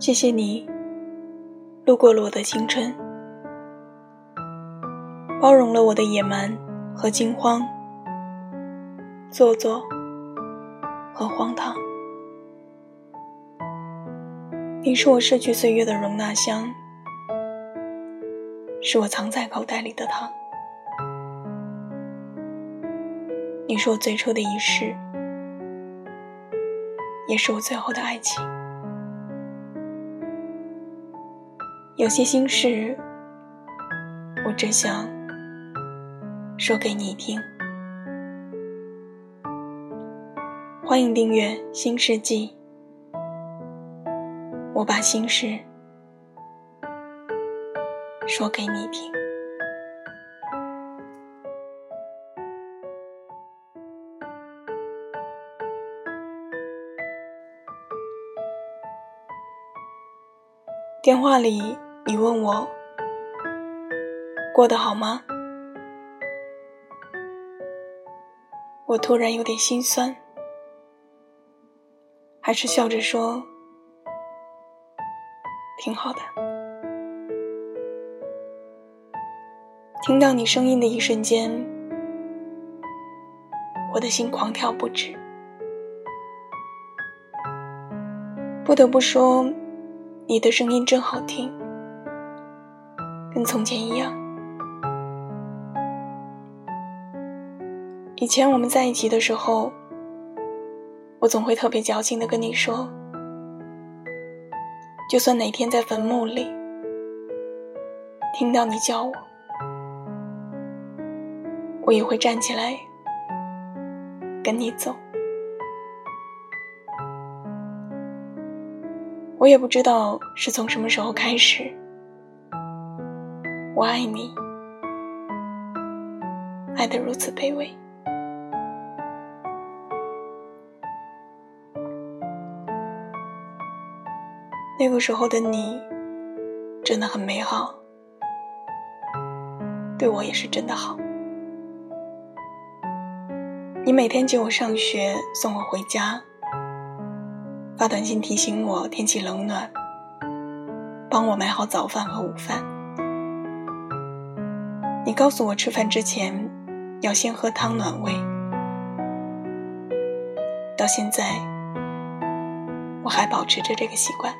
谢谢你，路过了我的青春，包容了我的野蛮和惊慌，做作和荒唐。你是我逝去岁月的容纳箱，是我藏在口袋里的糖。你是我最初的仪式，也是我最后的爱情。有些心事，我只想说给你听。欢迎订阅《新世纪》，我把心事说给你听。电话里。你问我过得好吗？我突然有点心酸，还是笑着说挺好的。听到你声音的一瞬间，我的心狂跳不止。不得不说，你的声音真好听。跟从前一样。以前我们在一起的时候，我总会特别矫情的跟你说，就算哪天在坟墓里听到你叫我，我也会站起来跟你走。我也不知道是从什么时候开始。我爱你，爱得如此卑微。那个时候的你，真的很美好，对我也是真的好。你每天接我上学，送我回家，发短信提醒我天气冷暖，帮我买好早饭和午饭。你告诉我，吃饭之前要先喝汤暖胃。到现在，我还保持着这个习惯。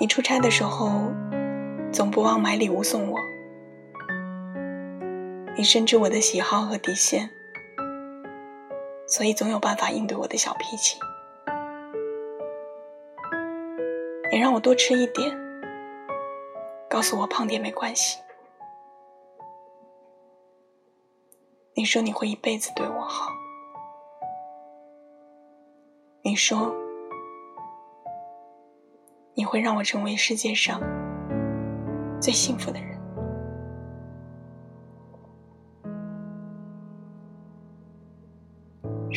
你出差的时候，总不忘买礼物送我。你深知我的喜好和底线，所以总有办法应对我的小脾气。你让我多吃一点。告诉我胖点没关系。你说你会一辈子对我好。你说你会让我成为世界上最幸福的人。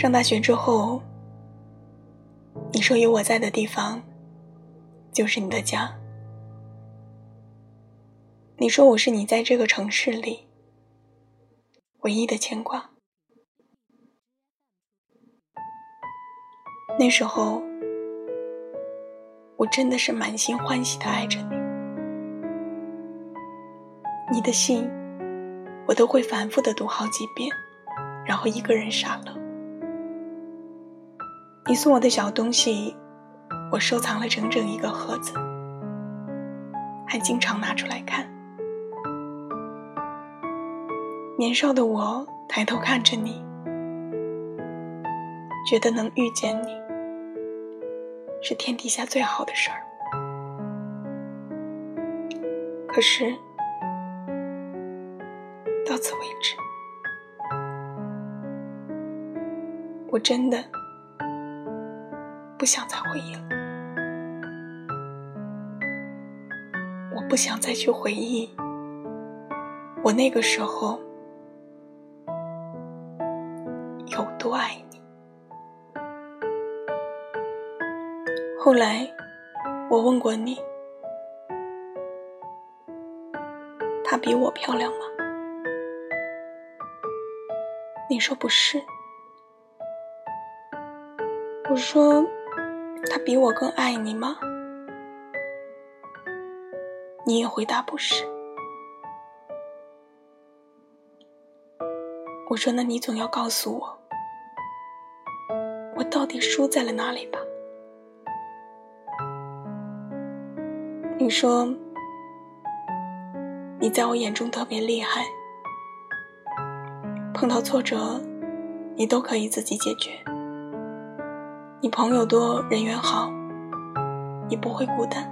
上大学之后，你说有我在的地方就是你的家。你说我是你在这个城市里唯一的牵挂。那时候，我真的是满心欢喜的爱着你。你的信，我都会反复的读好几遍，然后一个人傻乐。你送我的小东西，我收藏了整整一个盒子，还经常拿出来看。年少的我抬头看着你，觉得能遇见你是天底下最好的事儿。可是到此为止，我真的不想再回忆了。我不想再去回忆我那个时候。有多爱你？后来，我问过你，她比我漂亮吗？你说不是。我说，他比我更爱你吗？你也回答不是。我说，那你总要告诉我，我到底输在了哪里吧？你说，你在我眼中特别厉害，碰到挫折，你都可以自己解决。你朋友多，人缘好，你不会孤单。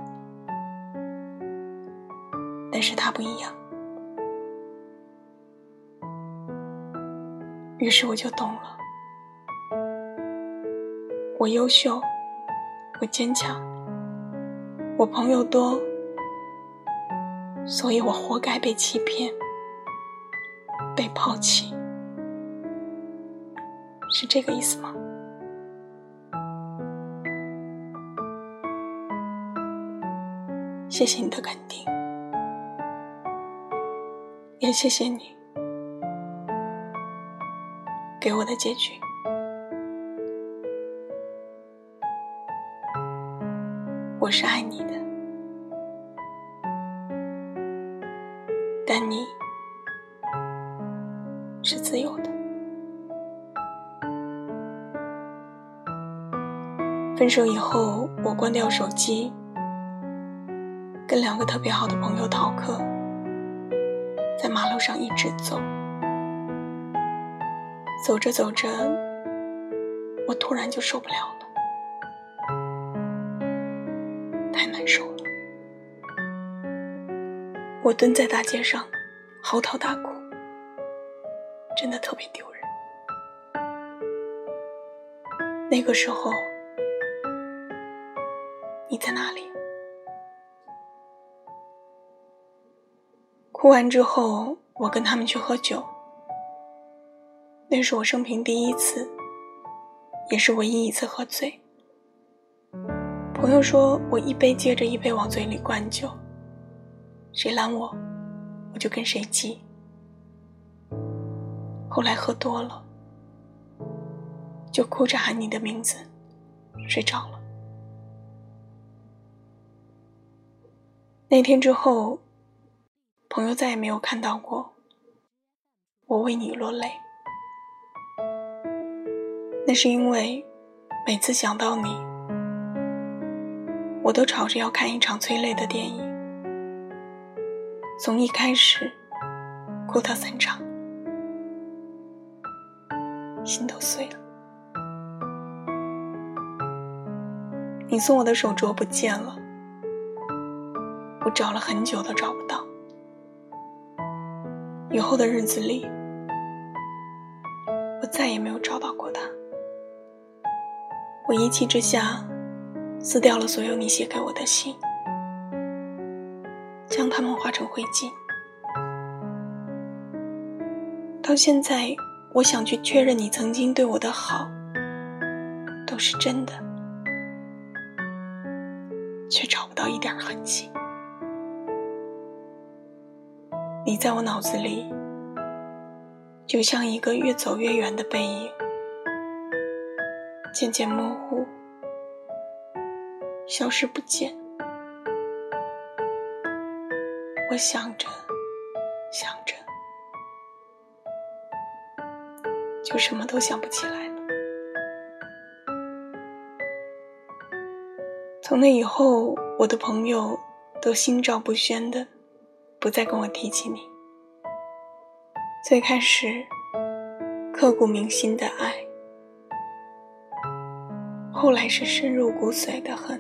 但是他不一样，于是我就懂了。我优秀，我坚强。我朋友多，所以我活该被欺骗、被抛弃，是这个意思吗？谢谢你的肯定，也谢谢你给我的结局。我是爱你的，但你是自由的。分手以后，我关掉手机，跟两个特别好的朋友逃课，在马路上一直走，走着走着，我突然就受不了了。太难受了，我蹲在大街上，嚎啕大哭，真的特别丢人。那个时候，你在哪里？哭完之后，我跟他们去喝酒，那是我生平第一次，也是唯一一次喝醉。朋友说我一杯接着一杯往嘴里灌酒，谁拦我，我就跟谁急。后来喝多了，就哭着喊你的名字，睡着了。那天之后，朋友再也没有看到过我为你落泪。那是因为每次想到你。我都吵着要看一场催泪的电影，从一开始哭到散场，心都碎了。你送我的手镯不见了，我找了很久都找不到。以后的日子里，我再也没有找到过他。我一气之下。撕掉了所有你写给我的信，将它们化成灰烬。到现在，我想去确认你曾经对我的好都是真的，却找不到一点痕迹。你在我脑子里，就像一个越走越远的背影，渐渐模糊。消失不见，我想着想着，就什么都想不起来了。从那以后，我的朋友都心照不宣的，不再跟我提起你。最开始，刻骨铭心的爱，后来是深入骨髓的恨。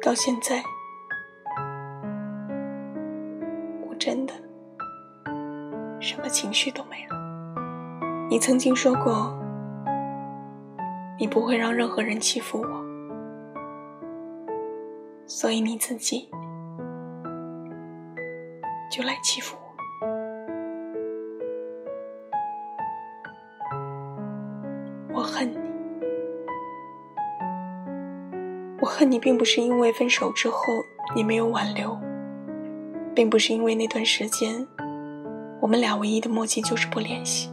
到现在，我真的什么情绪都没了。你曾经说过，你不会让任何人欺负我，所以你自己就来欺负我。我恨你，我恨你，并不是因为分手之后你没有挽留，并不是因为那段时间我们俩唯一的默契就是不联系。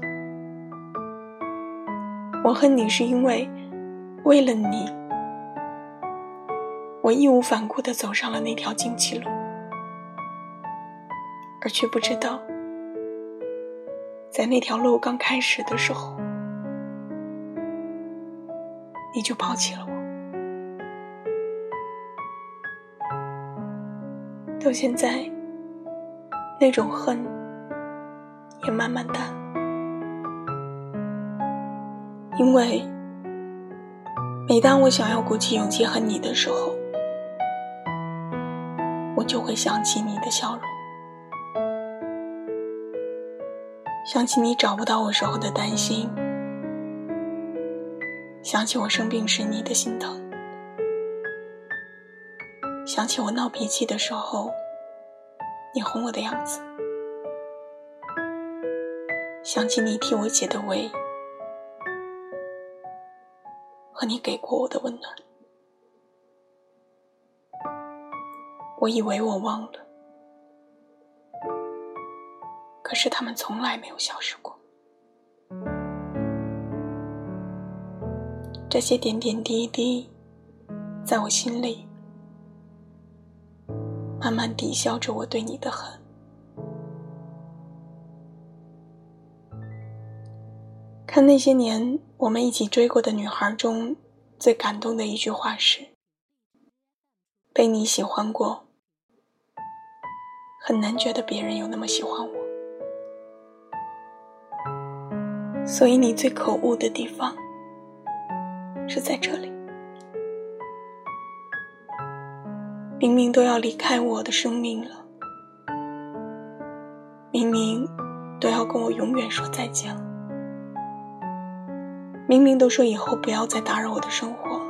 我恨你，是因为为了你，我义无反顾地走上了那条荆棘路，而却不知道，在那条路刚开始的时候，你就抛弃了我。到现在，那种恨也慢慢淡了，因为每当我想要鼓起勇气恨你的时候，我就会想起你的笑容，想起你找不到我时候的担心，想起我生病时你的心疼。想起我闹脾气的时候，你哄我的样子；想起你替我解的围，和你给过我的温暖。我以为我忘了，可是他们从来没有消失过。这些点点滴滴，在我心里。慢慢抵消着我对你的恨。看那些年我们一起追过的女孩中，最感动的一句话是：“被你喜欢过，很难觉得别人有那么喜欢我。”所以你最可恶的地方是在这里。明明都要离开我的生命了，明明都要跟我永远说再见了，明明都说以后不要再打扰我的生活了，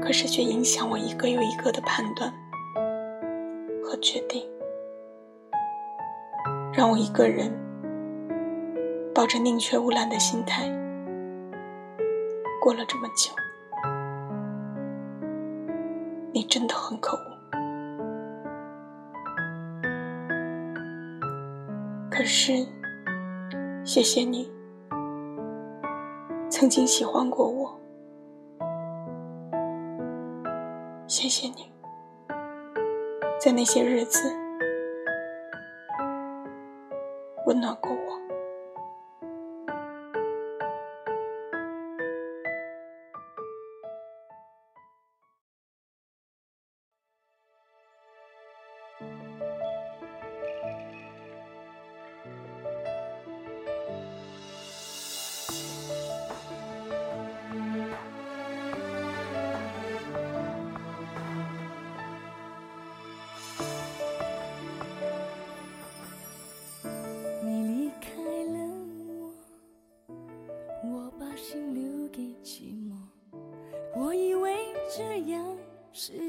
可是却影响我一个又一个的判断和决定，让我一个人抱着宁缺毋滥的心态过了这么久。你真的很可恶，可是，谢谢你曾经喜欢过我，谢谢你，在那些日子温暖过我。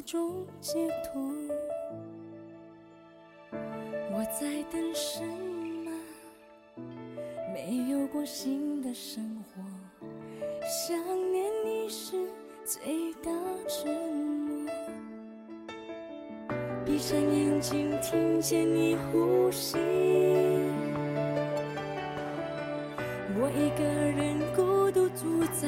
种解脱。我在等什么？没有过新的生活，想念你是最大折磨。闭上眼睛，听见你呼吸。我一个人孤独住在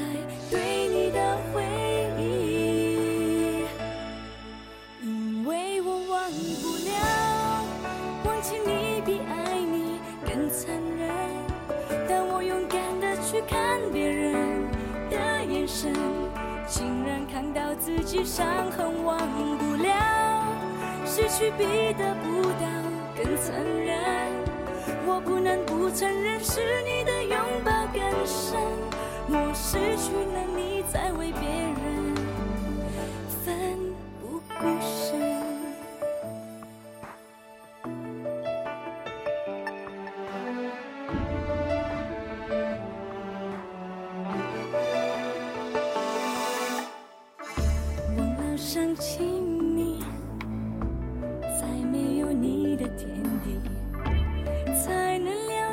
看别人的眼神，竟然看到自己伤痕忘不了，失去比得不到更残忍。我不能不承认，是你的拥抱更深。我失去了你，再为别人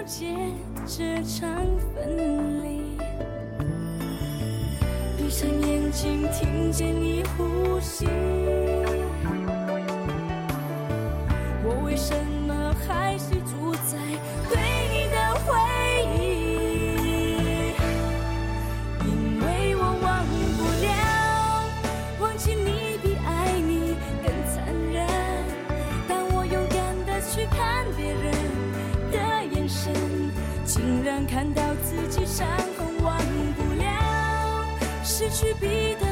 间这场分离。闭上眼睛听见你呼吸。竟然看到自己伤痕，忘不了，失去比。